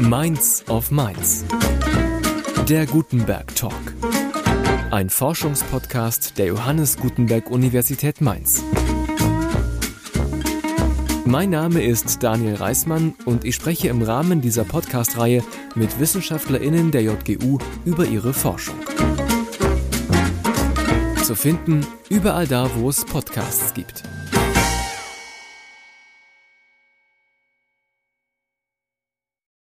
Mainz auf Mainz. Der Gutenberg Talk. Ein Forschungspodcast der Johannes Gutenberg Universität Mainz. Mein Name ist Daniel Reismann und ich spreche im Rahmen dieser Podcast-Reihe mit WissenschaftlerInnen der JGU über ihre Forschung. Zu finden überall da, wo es Podcasts gibt.